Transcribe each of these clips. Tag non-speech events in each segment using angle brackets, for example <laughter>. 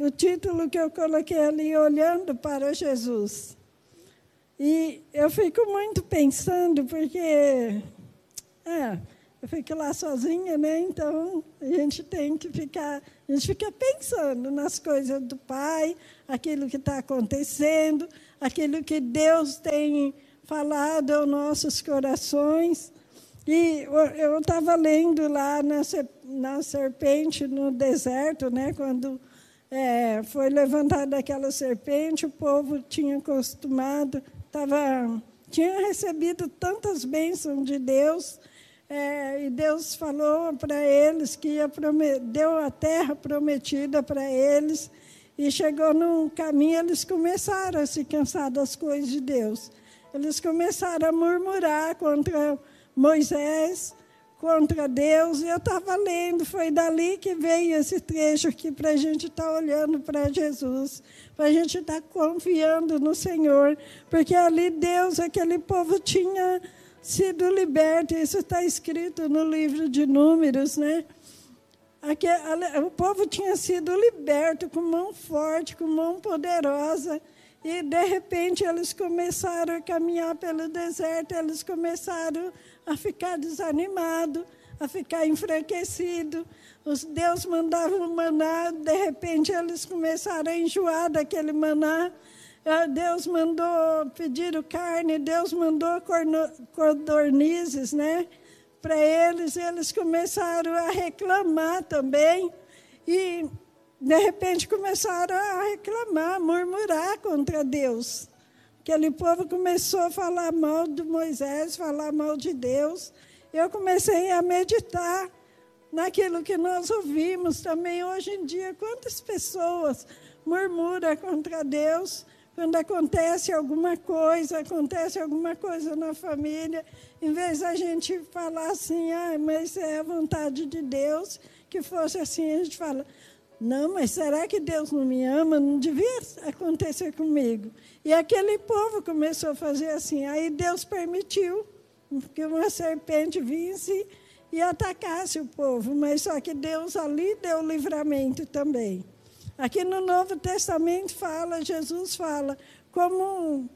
o título que eu coloquei ali, Olhando para Jesus. E eu fico muito pensando, porque é, eu fico lá sozinha, né? Então a gente tem que ficar, a gente fica pensando nas coisas do Pai, aquilo que está acontecendo, aquilo que Deus tem falado aos nossos corações. E eu estava lendo lá na, na serpente no deserto, né? Quando é, foi levantada aquela serpente, o povo tinha acostumado tava, tinha recebido tantas bênçãos de Deus, é, e Deus falou para eles que ia deu a terra prometida para eles, e chegou num caminho, eles começaram a se cansar das coisas de Deus. Eles começaram a murmurar contra Moisés, contra Deus, e eu estava lendo, foi dali que veio esse trecho aqui para a gente estar tá olhando para Jesus, para a gente estar tá confiando no Senhor, porque ali Deus, aquele povo tinha sido liberto, isso está escrito no livro de Números, né? Aqui, o povo tinha sido liberto com mão forte, com mão poderosa, e de repente eles começaram a caminhar pelo deserto, eles começaram a ficar desanimados, a ficar enfraquecidos. Os Deus mandava o maná, de repente eles começaram a enjoar daquele maná. Ah, Deus mandou pedir carne, Deus mandou codornizes, né? Para eles, eles começaram a reclamar também. E, de repente, começaram a reclamar, murmurar contra Deus. Aquele povo começou a falar mal de Moisés, falar mal de Deus. Eu comecei a meditar naquilo que nós ouvimos também hoje em dia. Quantas pessoas murmuram contra Deus quando acontece alguma coisa, acontece alguma coisa na família, em vez da gente falar assim, ah, mas é a vontade de Deus que fosse assim, a gente fala, não, mas será que Deus não me ama? Não devia acontecer comigo. E aquele povo começou a fazer assim. Aí Deus permitiu que uma serpente visse e atacasse o povo. Mas só que Deus ali deu livramento também. Aqui no Novo Testamento fala, Jesus fala, como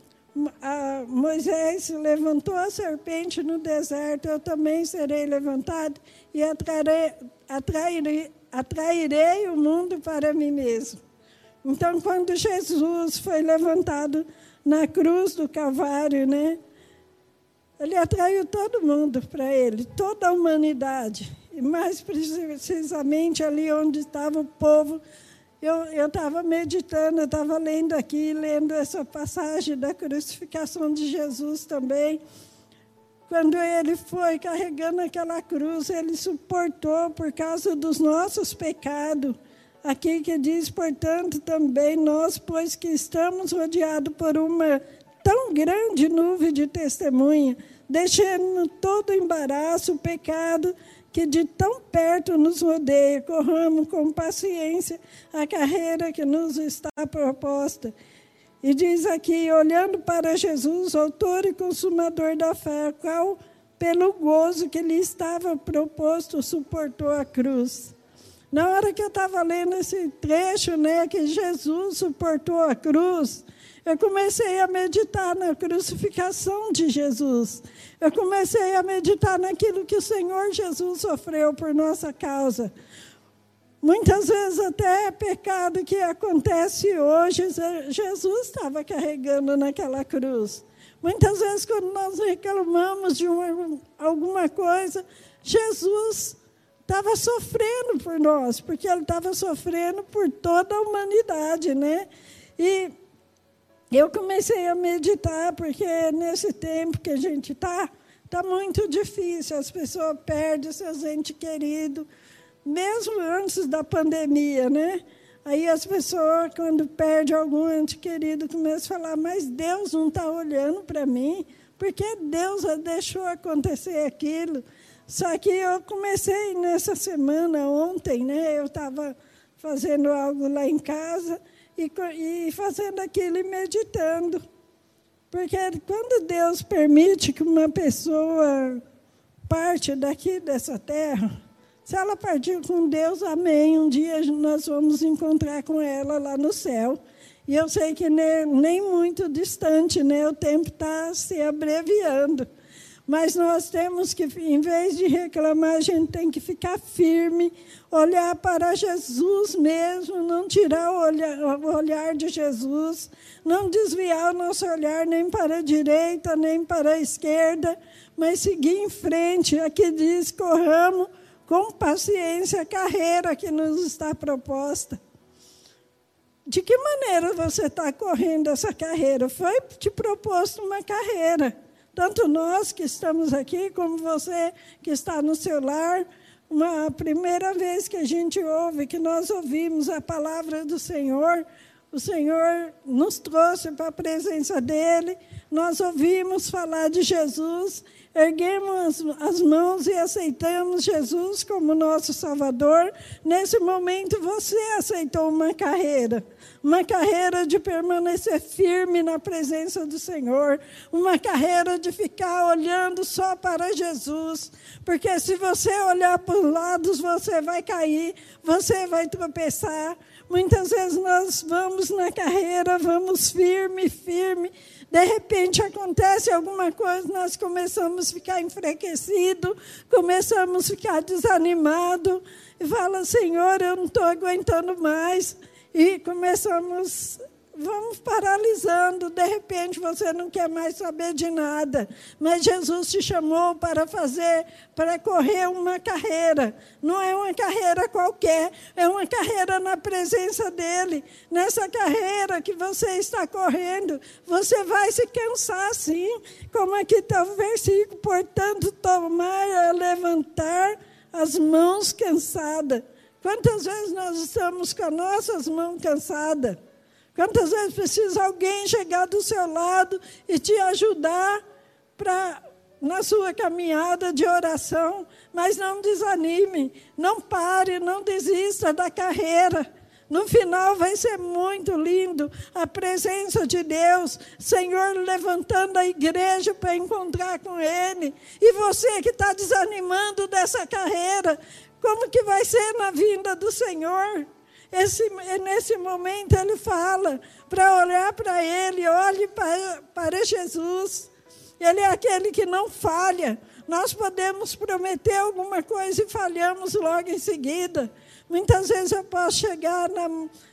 Moisés levantou a serpente no deserto, eu também serei levantado e atrairei, atrairei atrairei o mundo para mim mesmo. Então, quando Jesus foi levantado na cruz do Calvário, né? Ele atraiu todo mundo para ele, toda a humanidade. E mais precisamente ali onde estava o povo. Eu estava meditando, eu estava lendo aqui, lendo essa passagem da crucificação de Jesus também. Quando ele foi carregando aquela cruz, ele suportou por causa dos nossos pecados. Aqui que diz, portanto, também nós, pois que estamos rodeados por uma tão grande nuvem de testemunha, deixando todo o embaraço, o pecado que de tão perto nos rodeia, corramos com paciência a carreira que nos está proposta e diz aqui, olhando para Jesus, autor e consumador da fé, qual, pelo gozo que lhe estava proposto, suportou a cruz. Na hora que eu estava lendo esse trecho, né, que Jesus suportou a cruz, eu comecei a meditar na crucificação de Jesus. Eu comecei a meditar naquilo que o Senhor Jesus sofreu por nossa causa. Muitas vezes até é pecado que acontece hoje, Jesus estava carregando naquela cruz. Muitas vezes, quando nós reclamamos de uma, alguma coisa, Jesus estava sofrendo por nós, porque ele estava sofrendo por toda a humanidade, né? E eu comecei a meditar, porque nesse tempo que a gente está, está muito difícil, as pessoas perdem seus entes queridos, mesmo antes da pandemia, né? Aí as pessoas, quando perdem algum ente querido, começam a falar: Mas Deus não está olhando para mim, porque Deus deixou acontecer aquilo. Só que eu comecei nessa semana, ontem, né? Eu estava fazendo algo lá em casa e, e fazendo aquilo e meditando. Porque quando Deus permite que uma pessoa parte daqui dessa terra, Se ela partiu com Deus, amém. Um dia nós vamos encontrar com ela lá no céu. E eu sei que nem, nem muito distante, né? o tempo está se abreviando. Mas nós temos que, em vez de reclamar, a gente tem que ficar firme, olhar para Jesus mesmo, não tirar o olhar, o olhar de Jesus, não desviar o nosso olhar nem para a direita, nem para a esquerda, mas seguir em frente. Aqui diz: corramos com paciência a carreira que nos está proposta. De que maneira você está correndo essa carreira? Foi te proposto uma carreira tanto nós que estamos aqui, como você que está no seu lar. Uma primeira vez que a gente ouve, que nós ouvimos a palavra do Senhor, o Senhor nos trouxe para a presença dEle, nós ouvimos falar de Jesus, erguemos as mãos e aceitamos Jesus como nosso Salvador. Nesse momento, você aceitou uma carreira uma carreira de permanecer firme na presença do Senhor, uma carreira de ficar olhando só para Jesus, porque se você olhar para os lados, você vai cair, você vai tropeçar. Muitas vezes nós vamos na carreira, vamos firme, firme, de repente acontece alguma coisa, nós começamos a ficar enfraquecido, começamos a ficar desanimado, e fala, Senhor, eu não estou aguentando mais. E começamos, vamos paralisando. De repente você não quer mais saber de nada. Mas Jesus te chamou para fazer, para correr uma carreira. Não é uma carreira qualquer, é uma carreira na presença dEle. Nessa carreira que você está correndo, você vai se cansar sim. Como aqui está o versículo, portanto, tomar, levantar as mãos cansadas Quantas vezes nós estamos com as nossas mãos cansadas? Quantas vezes precisa alguém chegar do seu lado e te ajudar para na sua caminhada de oração, mas não desanime, não pare, não desista da carreira. No final vai ser muito lindo a presença de Deus, Senhor levantando a igreja para encontrar com Ele. E você que está desanimando dessa carreira, como que vai ser na vinda do Senhor? Esse, nesse momento ele fala para olhar para ele, olhe para, para Jesus. Ele é aquele que não falha. Nós podemos prometer alguma coisa e falhamos logo em seguida. Muitas vezes eu posso chegar na,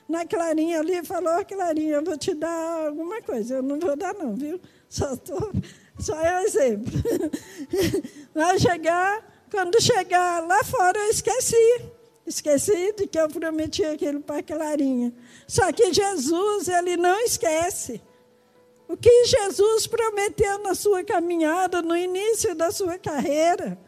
na Clarinha ali e falar, oh, Clarinha, eu vou te dar alguma coisa. Eu não vou dar não, viu? Só, tô, só é um exemplo. <laughs> Vai chegar, quando chegar lá fora, eu esqueci. Esqueci de que eu prometi aquilo para Clarinha. Só que Jesus, ele não esquece. O que Jesus prometeu na sua caminhada, no início da sua carreira.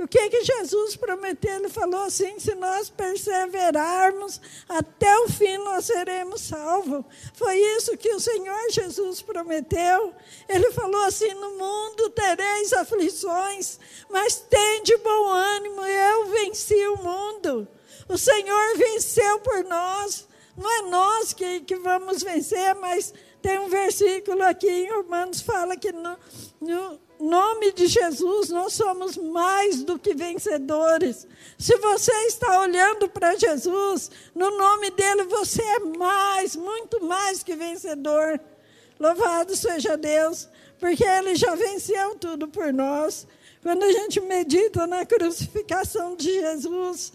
O que, que Jesus prometeu? Ele falou assim: se nós perseverarmos até o fim, nós seremos salvos. Foi isso que o Senhor Jesus prometeu. Ele falou assim: no mundo tereis aflições, mas tem de bom ânimo, eu venci o mundo. O Senhor venceu por nós. Não é nós que, que vamos vencer, mas tem um versículo aqui em Romanos fala que no, no nome de Jesus, nós somos mais do que vencedores. Se você está olhando para Jesus, no nome dele você é mais, muito mais que vencedor. Louvado seja Deus, porque ele já venceu tudo por nós. Quando a gente medita na crucificação de Jesus,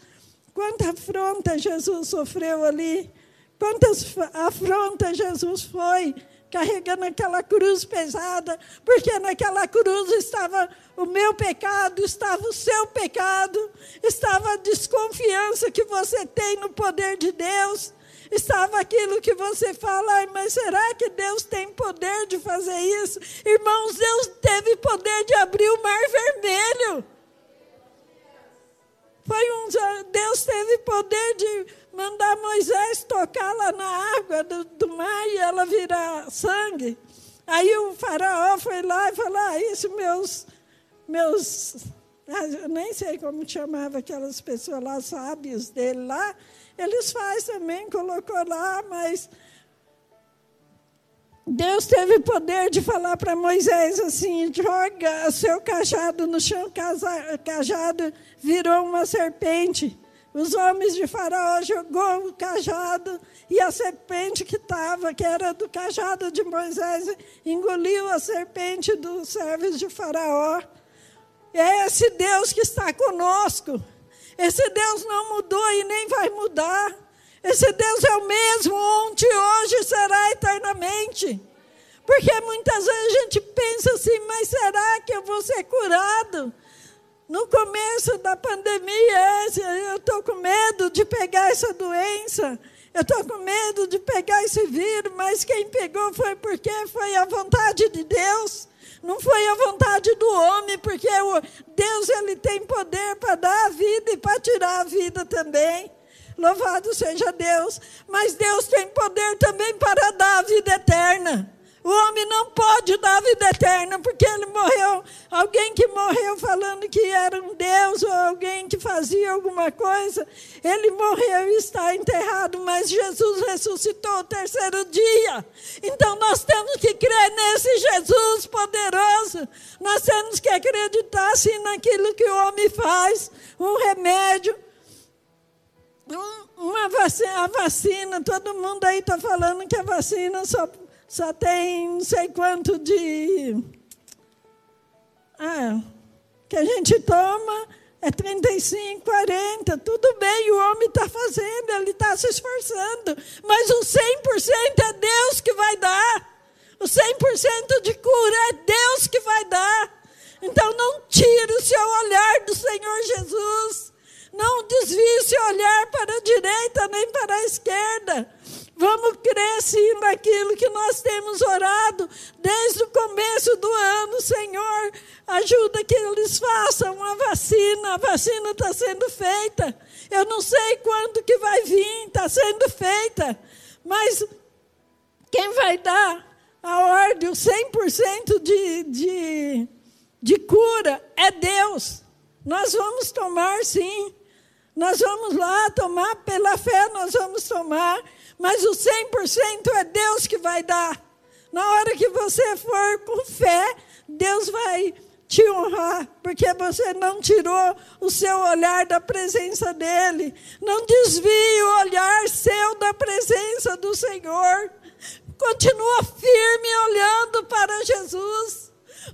quanta afronta Jesus sofreu ali, quantas afrontas Jesus foi carregando aquela cruz pesada, porque naquela cruz estava o meu pecado, estava o seu pecado, estava a desconfiança que você tem no poder de Deus, estava aquilo que você fala, mas será que Deus tem poder de fazer isso? Irmãos, Deus teve poder de abrir o mar vermelho. Foi um, Deus teve poder de mandar Moisés tocar lá na água do, do mar e ela virar sangue. Aí o faraó foi lá e falou: ah, isso meus, meus, ah, eu nem sei como chamava aquelas pessoas lá, sábios dele lá, eles fazem também, colocou lá, mas Deus teve poder de falar para Moisés assim: joga seu cajado no chão, cajado virou uma serpente. Os homens de Faraó jogou o cajado e a serpente que estava, que era do cajado de Moisés, engoliu a serpente dos servos de Faraó. É esse Deus que está conosco. Esse Deus não mudou e nem vai mudar. Esse Deus é o mesmo ontem, hoje será eternamente. Porque muitas vezes a gente pensa assim, mas será que eu vou ser curado? No começo da pandemia, eu estou com medo de pegar essa doença. Eu estou com medo de pegar esse vírus, mas quem pegou foi porque foi a vontade de Deus. Não foi a vontade do homem, porque Deus ele tem poder para dar a vida e para tirar a vida também. Louvado seja Deus. Mas Deus tem poder também para dar a vida eterna. O homem não pode dar a vida eterna, porque ele morreu. Alguém que morreu falando que era um Deus, ou alguém que fazia alguma coisa, ele morreu e está enterrado, mas Jesus ressuscitou o terceiro dia. Então nós temos que crer nesse Jesus poderoso. Nós temos que acreditar sim naquilo que o homem faz, um remédio uma vacina, a vacina, todo mundo aí está falando que a vacina só, só tem não sei quanto de. Ah, que a gente toma é 35, 40, tudo bem, o homem está fazendo, ele está se esforçando, mas o 100% é Deus que vai dar. O 100% de cura é Deus que vai dar. Então não tire o seu olhar do Senhor Jesus. Não desvie seu olhar para a direita nem para a esquerda. Vamos crer sim naquilo que nós temos orado desde o começo do ano, Senhor. Ajuda que eles façam a vacina. A vacina está sendo feita. Eu não sei quando que vai vir, está sendo feita. Mas quem vai dar a ordem, o 100% de, de, de cura é Deus. Nós vamos tomar sim. Nós vamos lá tomar, pela fé nós vamos tomar, mas o 100% é Deus que vai dar. Na hora que você for com fé, Deus vai te honrar, porque você não tirou o seu olhar da presença dEle. Não desvie o olhar seu da presença do Senhor. Continua firme olhando para Jesus.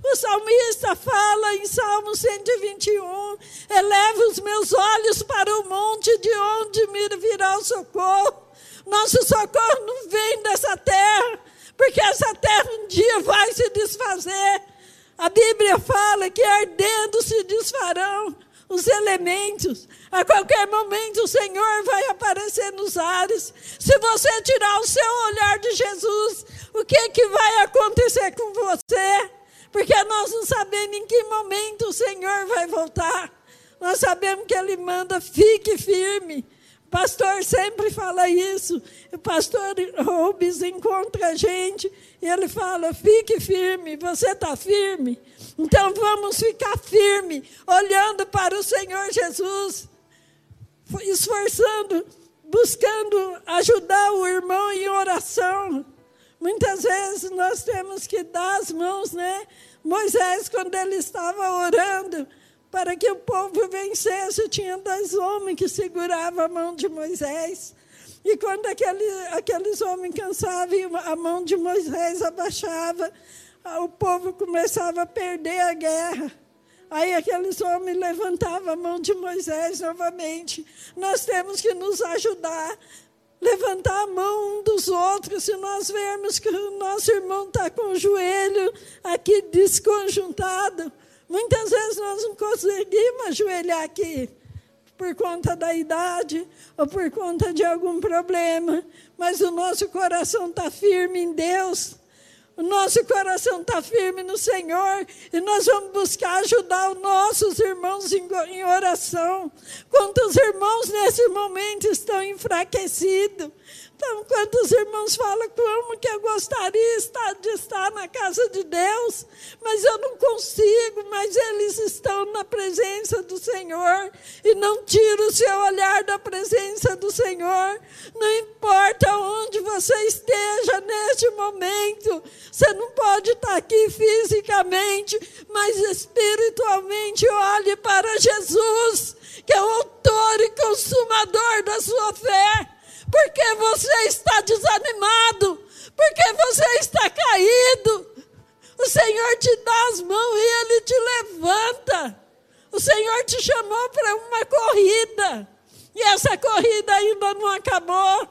O salmista fala em Salmo 121: eleva os meus olhos para o monte de onde me virá o socorro. Nosso socorro não vem dessa terra, porque essa terra um dia vai se desfazer. A Bíblia fala que ardendo se desfarão os elementos. A qualquer momento o Senhor vai aparecer nos ares. Se você tirar o seu olhar de Jesus, o que, que vai acontecer com você? Porque nós não sabemos em que momento o Senhor vai voltar. Nós sabemos que Ele manda, fique firme. O pastor sempre fala isso. O pastor Rubens encontra a gente e ele fala: fique firme, você está firme. Então vamos ficar firme, olhando para o Senhor Jesus, esforçando, buscando ajudar o irmão em oração. Muitas vezes nós temos que dar as mãos, né? Moisés, quando ele estava orando para que o povo vencesse, tinha dois homens que seguravam a mão de Moisés. E quando aquele, aqueles homens cansavam e a mão de Moisés abaixava, o povo começava a perder a guerra. Aí aqueles homens levantavam a mão de Moisés novamente. Nós temos que nos ajudar levantar a mão um dos outros, se nós vermos que o nosso irmão está com o joelho aqui desconjuntado. Muitas vezes nós não conseguimos ajoelhar aqui por conta da idade ou por conta de algum problema, mas o nosso coração está firme em Deus. O nosso coração está firme no Senhor e nós vamos buscar ajudar os nossos irmãos em, em oração. Quantos irmãos nesse momento estão enfraquecidos, Então, quantos irmãos falam como que eu gostaria de estar na casa de Deus, mas eu não consigo, mas eles estão na presença do Senhor e não tira o seu olhar da presença do Senhor. Não importa onde você esteja neste momento, você não pode estar aqui fisicamente, mas espiritualmente olhe para Jesus, que é o autor e consumador da sua fé porque você está desanimado, porque você está caído. O Senhor te dá as mãos e Ele te levanta. O Senhor te chamou para uma corrida. E essa corrida ainda não acabou.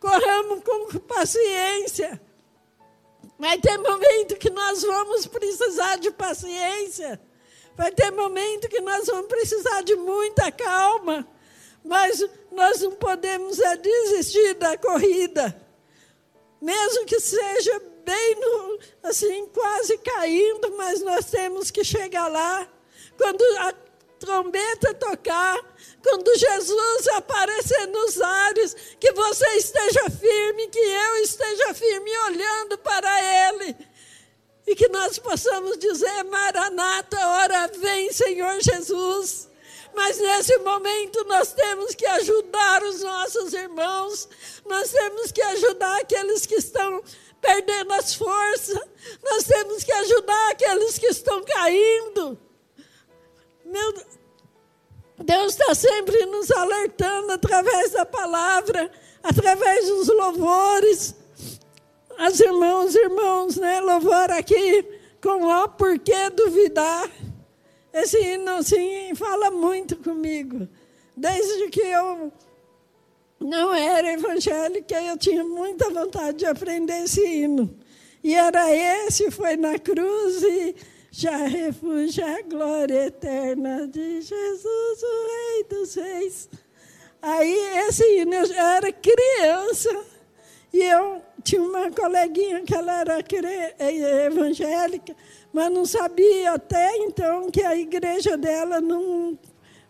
Corramos com paciência. Vai ter momento que nós vamos precisar de paciência. Vai ter momento que nós vamos precisar de muita calma. Mas nós não podemos é, desistir da corrida. Mesmo que seja bem no, assim, quase caindo, mas nós temos que chegar lá. Quando a trombeta tocar, quando Jesus aparecer nos ares, que você esteja firme, que eu esteja firme olhando para Ele. E que nós possamos dizer, Maranata, hora vem, Senhor Jesus. Mas nesse momento nós temos que ajudar os nossos irmãos, nós temos que ajudar aqueles que estão perdendo as forças, nós temos que ajudar aqueles que estão caindo. Meu Deus está sempre nos alertando através da palavra, através dos louvores. As irmãos, irmãos, né? Louvor aqui com ó, por que duvidar? Esse hino, assim, fala muito comigo. Desde que eu não era evangélica, eu tinha muita vontade de aprender esse hino. E era esse, foi na cruz e já refugia a glória eterna de Jesus, o Rei dos Reis. Aí, esse hino, eu já era criança e eu tinha uma coleguinha que ela era evangélica, mas não sabia até então que a igreja dela não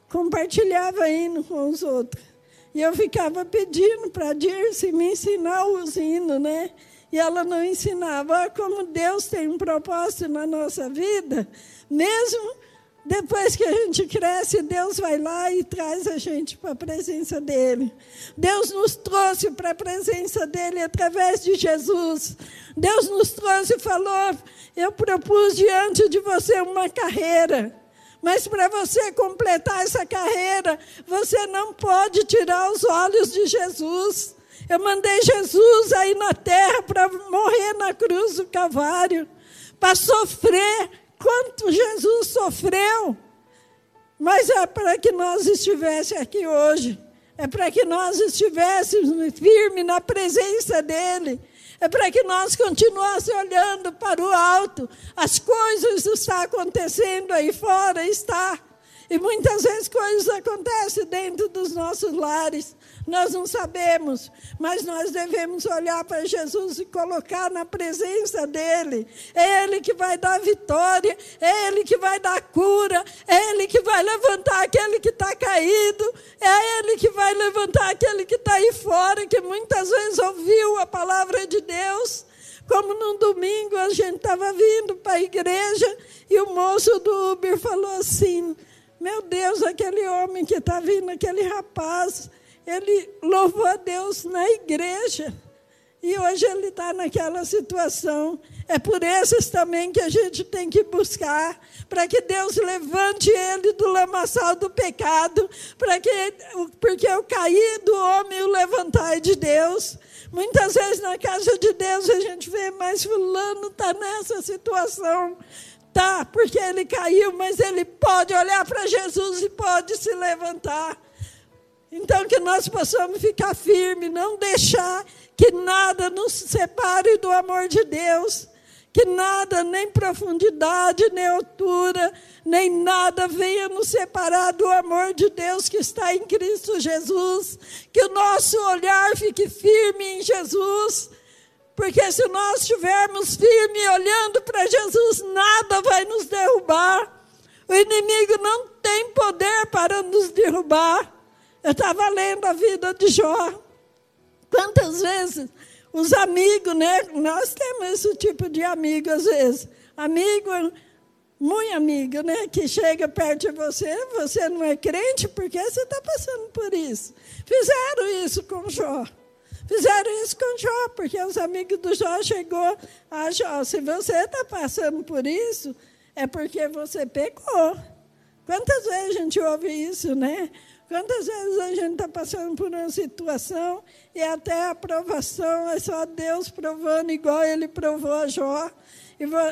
compartilhava hino com os outros. E eu ficava pedindo para a Dirce me ensinar os hinos, né? E ela não ensinava. Olha como Deus tem um propósito na nossa vida, mesmo depois que a gente cresce, Deus vai lá e traz a gente para a presença dele. Deus nos trouxe para a presença dele através de Jesus. Deus nos trouxe e falou: Eu propus diante de você uma carreira. Mas para você completar essa carreira, você não pode tirar os olhos de Jesus. Eu mandei Jesus aí na terra para morrer na cruz do Calvário, para sofrer quanto Jesus sofreu, mas é para que nós estivéssemos aqui hoje, é para que nós estivéssemos firmes na presença dEle, é para que nós continuássemos olhando para o alto. As coisas estão acontecendo aí fora, está. E muitas vezes coisas acontecem dentro dos nossos lares. Nós não sabemos, mas nós devemos olhar para Jesus e colocar na presença dele. É ele que vai dar vitória, é ele que vai dar cura, é ele que vai levantar aquele que está caído, é ele que vai levantar aquele que está aí fora, que muitas vezes ouviu a palavra de Deus. Como num domingo a gente estava vindo para a igreja e o moço do Uber falou assim: Meu Deus, aquele homem que está vindo, aquele rapaz, ele louvou a Deus na igreja. E hoje ele está naquela situação. É por esses também que a gente tem que buscar, para que Deus levante ele do lamaçal do pecado, para que, porque o cair do homem o levantar é de Deus. Muitas vezes na casa de Deus a gente vê, mas fulano está nessa situação. Tá, porque ele caiu, mas ele pode olhar para Jesus e pode se levantar. Então, que nós possamos ficar firmes, não deixar que nada nos separe do amor de Deus, que nada, nem profundidade, nem altura, nem nada venha nos separar do amor de Deus que está em Cristo Jesus, que o nosso olhar fique firme em Jesus, porque se nós estivermos firmes olhando para Jesus, nada vai nos derrubar. O inimigo não tem poder para nos derrubar. Eu estava lendo a vida de Jó. Quantas vezes os amigos, né? Nós temos esse tipo de amigo às vezes. Amigo, muito amigo, né? Que chega perto de você, você não é crente, porque você está passando por isso. Fizeram isso com Jó. Fizeram isso com Jó, porque os amigos do Jó chegou a Jó. Se você está passando por isso, é porque você pecou. Quantas vezes a gente ouve isso, né? Quantas vezes a gente está passando por uma situação e até a aprovação é só Deus provando, igual ele provou a Jó.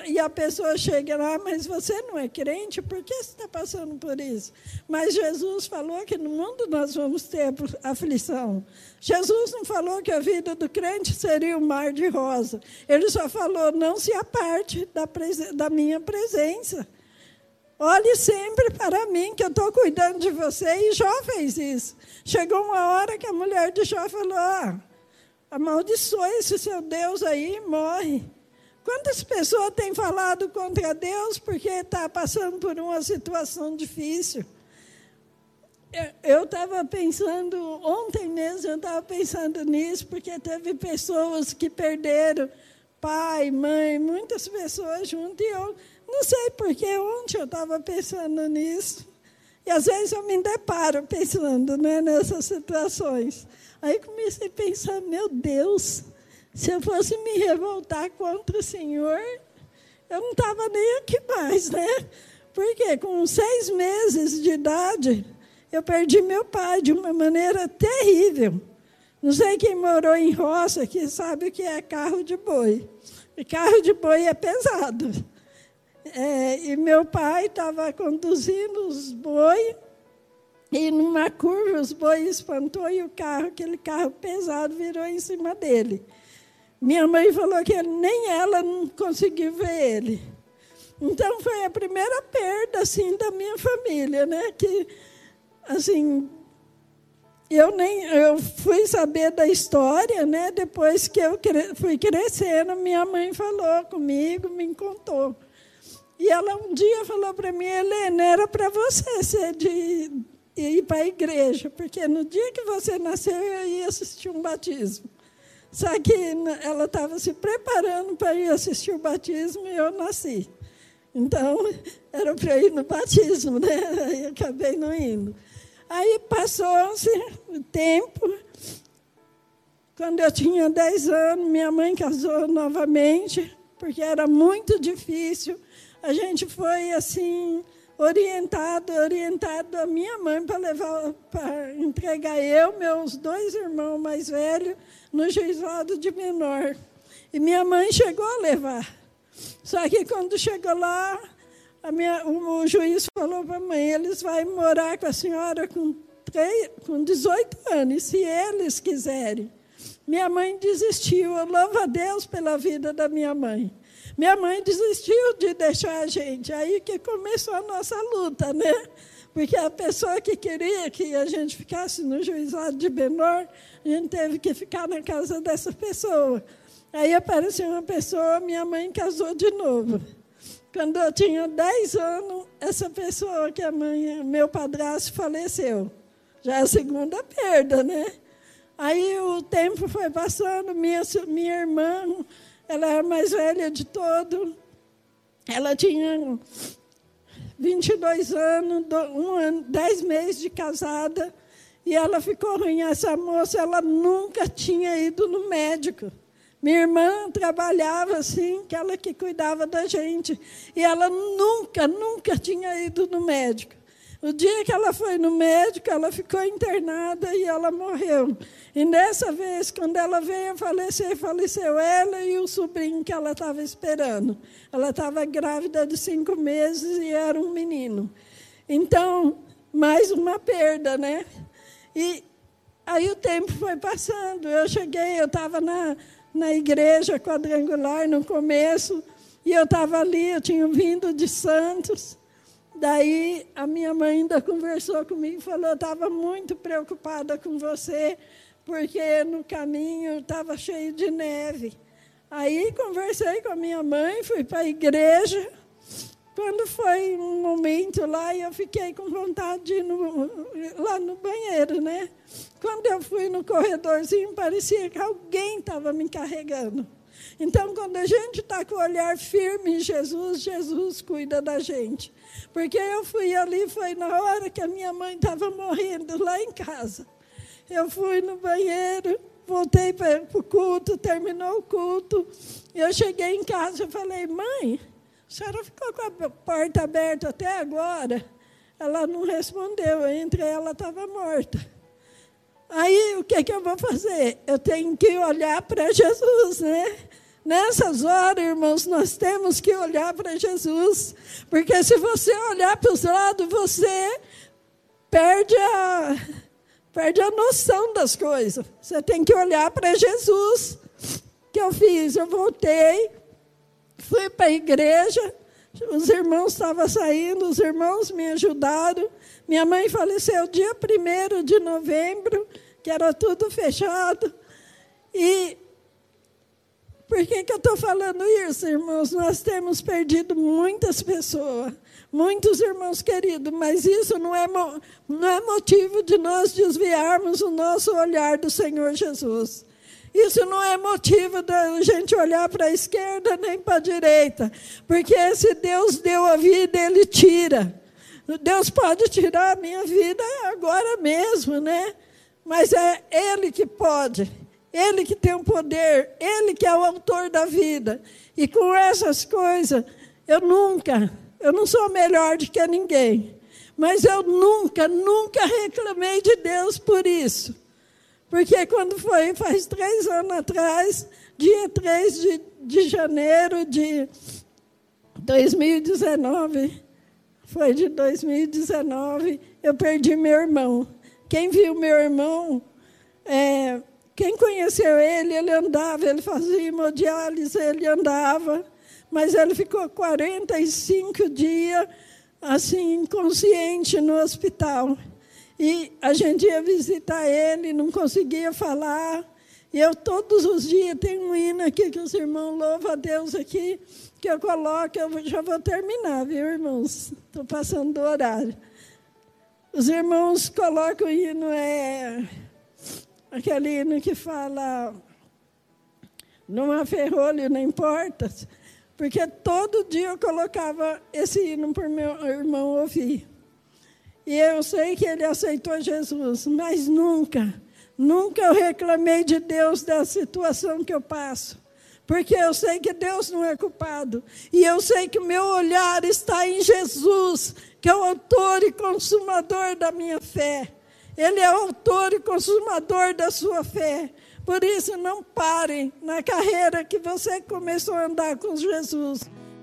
E a pessoa chega lá, mas você não é crente, por que você está passando por isso? Mas Jesus falou que no mundo nós vamos ter aflição. Jesus não falou que a vida do crente seria um mar de rosa. Ele só falou, não se aparte da, da minha presença. Olhe sempre para mim, que eu estou cuidando de você. E Jó fez isso. Chegou uma hora que a mulher de Jó falou: ah, amaldiçoe esse seu Deus aí e morre. Quantas pessoas têm falado contra Deus porque está passando por uma situação difícil? Eu estava pensando, ontem mesmo eu estava pensando nisso, porque teve pessoas que perderam pai, mãe, muitas pessoas junto, e eu não sei porque ontem eu estava pensando nisso. E às vezes eu me deparo pensando né, nessas situações. Aí comecei a pensar, meu Deus, se eu fosse me revoltar contra o Senhor, eu não estava nem aqui mais, né? Porque com seis meses de idade, eu perdi meu pai de uma maneira terrível. Não sei quem morou em roça que sabe o que é carro de boi. E carro de boi é pesado. É, e meu pai estava conduzindo os bois, e numa curva os bois espantou e o carro, aquele carro pesado, virou em cima dele. Minha mãe falou que nem ela não conseguiu ver ele. Então foi a primeira perda assim da minha família, né? Que assim eu nem eu fui saber da história, né? Depois que eu fui crescendo, minha mãe falou comigo, me contou. E ela um dia falou para mim, Helena, era para você ser de ir para a igreja, porque no dia que você nasceu eu ia assistir um batismo. Só que ela estava se preparando para ir assistir o batismo e eu nasci. Então, <laughs> era para ir no batismo, né? <laughs> Aí acabei não indo. Aí passou-se o tempo. Quando eu tinha 10 anos, minha mãe casou novamente, porque era muito difícil. A gente foi assim, orientado, orientado a minha mãe para levar, para entregar eu, meus dois irmãos mais velhos, no juizado de menor. E minha mãe chegou a levar. Só que quando chegou lá, minha, o, o, juiz falou para a mãe, eles vão morar com a senhora com, 3, com 18 anos, se eles quiserem. Minha mãe desistiu, eu louvo a Deus pela vida da minha mãe. Minha mãe desistiu de deixar a gente, aí que começou a nossa luta, né? Porque a pessoa que queria que a gente ficasse no juizado de menor, a gente teve que ficar na casa dessa pessoa. Aí apareceu uma pessoa, minha mãe casou de novo. Quando eu tinha 10 anos, essa pessoa que é mãe, meu padrasto faleceu. Já é a segunda perda, né? Aí o tempo foi passando, minha, minha irmã, ela era mais velha de todo, ela tinha 22 anos, um ano, 10 meses de casada, e ela ficou ruim. Essa moça, ela nunca tinha ido no médico. Minha irmã trabalhava assim, que ela que cuidava da gente. E ela nunca, nunca tinha ido no médico. O dia que ela foi no médico, ela ficou internada e ela morreu. E nessa vez, quando ela veio a falecer, faleceu ela e o sobrinho que ela estava esperando. Ela estava grávida de cinco meses e era um menino. Então, mais uma perda, né? E aí o tempo foi passando. Eu cheguei, eu estava na, na igreja quadrangular no começo, e eu estava ali, eu tinha vindo de Santos. Daí a minha mãe ainda conversou comigo e falou: estava muito preocupada com você, porque no caminho estava cheio de neve. Aí conversei com a minha mãe, fui para a igreja, quando foi um momento lá, eu fiquei com vontade de ir no, lá no banheiro, né? Quando eu fui no corredorzinho, parecia que alguém estava me carregando. Então, quando a gente está com o olhar firme em Jesus, Jesus cuida da gente. Porque eu fui ali, foi na hora que a minha mãe estava morrendo, lá em casa. Eu fui no banheiro, voltei para o culto, terminou o culto. Eu cheguei em casa e falei, mãe, a senhora ficou com a porta aberta até agora? Ela não respondeu, entre ela estava morta. Aí o que, que eu vou fazer? Eu tenho que olhar para Jesus, né? Nessas horas, irmãos, nós temos que olhar para Jesus. Porque se você olhar para os lados, você perde a, perde a noção das coisas. Você tem que olhar para Jesus. O que eu fiz? Eu voltei, Fui para a igreja, os irmãos estavam saindo, os irmãos me ajudaram. Minha mãe faleceu dia 1 de novembro, que era tudo fechado. E por que, que eu estou falando isso, irmãos? Nós temos perdido muitas pessoas, muitos irmãos queridos, mas isso não é, não é motivo de nós desviarmos o nosso olhar do Senhor Jesus. Isso não é motivo da gente olhar para a esquerda nem para a direita, porque se Deus deu a vida, Ele tira. Deus pode tirar a minha vida agora mesmo, né? Mas é Ele que pode, Ele que tem o poder, Ele que é o autor da vida. E com essas coisas, eu nunca, eu não sou melhor do que ninguém, mas eu nunca, nunca reclamei de Deus por isso. Porque quando foi, faz três anos atrás, dia 3 de, de janeiro de 2019, foi de 2019, eu perdi meu irmão. Quem viu meu irmão, é, quem conheceu ele, ele andava, ele fazia hemodiálise, ele andava, mas ele ficou 45 dias assim, inconsciente no hospital. E a gente ia visitar ele, não conseguia falar. E eu todos os dias tenho um hino aqui que os irmãos louvam a Deus aqui, que eu coloco, eu já vou terminar, viu, irmãos? Estou passando do horário. Os irmãos colocam o hino, é aquele hino que fala, não há ferrolho nem portas, porque todo dia eu colocava esse hino para meu irmão ouvir. E eu sei que ele aceitou Jesus, mas nunca, nunca eu reclamei de Deus da situação que eu passo. Porque eu sei que Deus não é culpado. E eu sei que o meu olhar está em Jesus, que é o autor e consumador da minha fé. Ele é o autor e consumador da sua fé. Por isso, não parem na carreira que você começou a andar com Jesus.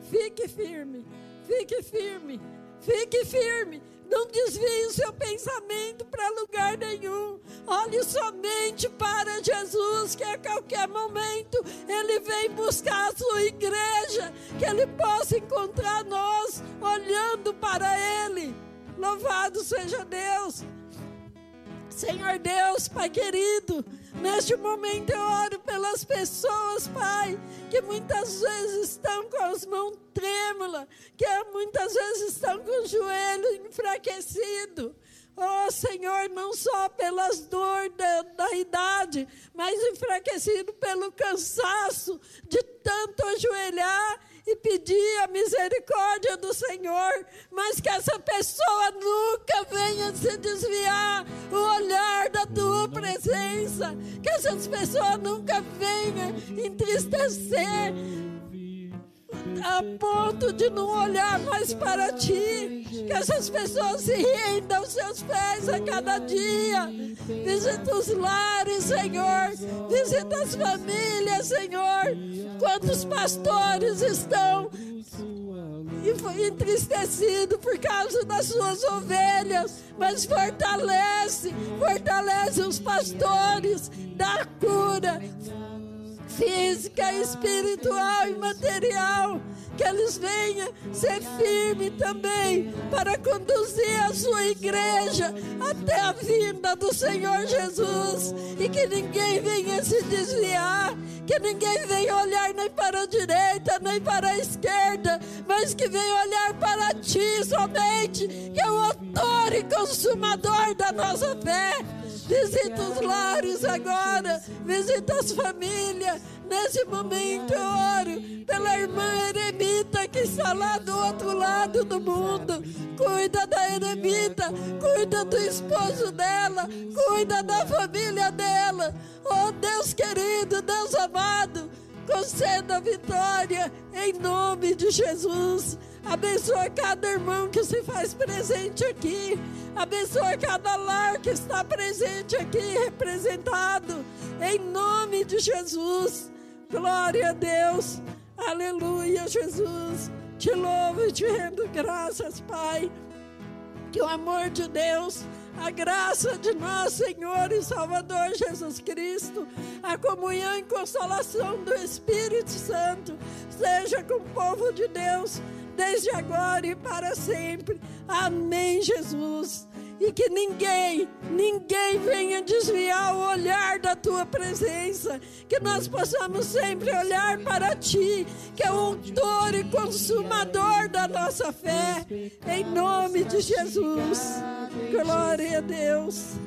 Fique firme, fique firme, fique firme. Não desvie o seu pensamento para lugar nenhum. Olhe somente para Jesus, que a qualquer momento Ele vem buscar a sua igreja, que Ele possa encontrar nós olhando para Ele. Louvado seja Deus. Senhor Deus, Pai querido, neste momento eu oro pelas pessoas, Pai, que muitas vezes estão com as mãos trêmulas, que muitas vezes estão com o joelho enfraquecido. Oh Senhor, não só pelas dores da, da, idade, mas enfraquecido pelo cansaço de tanto ajoelhar e pedir a misericórdia do Senhor, mas que essa pessoa nunca venha se desviar o olhar da tua presença, que essas pessoas nunca venham entristecer a ponto de não olhar mais para ti. Que essas pessoas se rendam aos seus pés a cada dia. Visita os lares, Senhor. Visita as famílias, Senhor. Quantos pastores estão entristecidos por causa das suas ovelhas, mas fortalece, fortalece os pastores, dá cura, física, espiritual e material. Que eles venham ser firmes também para conduzir a sua igreja até a vinda do Senhor Jesus. E que ninguém venha se desviar, que ninguém venha olhar nem para a direita, nem para a esquerda, mas que venha olhar para ti somente, que é o autor e consumador da nossa fé. Visita os lares agora, visita as famílias. Nesse momento eu oro pela irmã Eremita que está lá do outro lado do mundo. Cuida da Eremita, cuida do esposo dela, cuida da família dela. Oh Deus querido, Deus amado, conceda vitória em nome de Jesus. Abençoa cada irmão que se faz presente aqui. Abençoa cada lar que está presente aqui, representado. Em nome de Jesus. Glória a Deus. Aleluia, Jesus. Te louvo e te rendo graças, Pai. Que o amor de Deus a graça de nosso Senhor e Salvador Jesus Cristo, a comunhão e consolação do Espírito Santo, seja com o povo de Deus, desde agora e para sempre. Amém, Jesus. E que ninguém, ninguém venha desviar o olhar da tua presença. Que nós possamos sempre olhar para ti, que é o autor e consumador da nossa fé. Em nome de Jesus. Glória a Deus.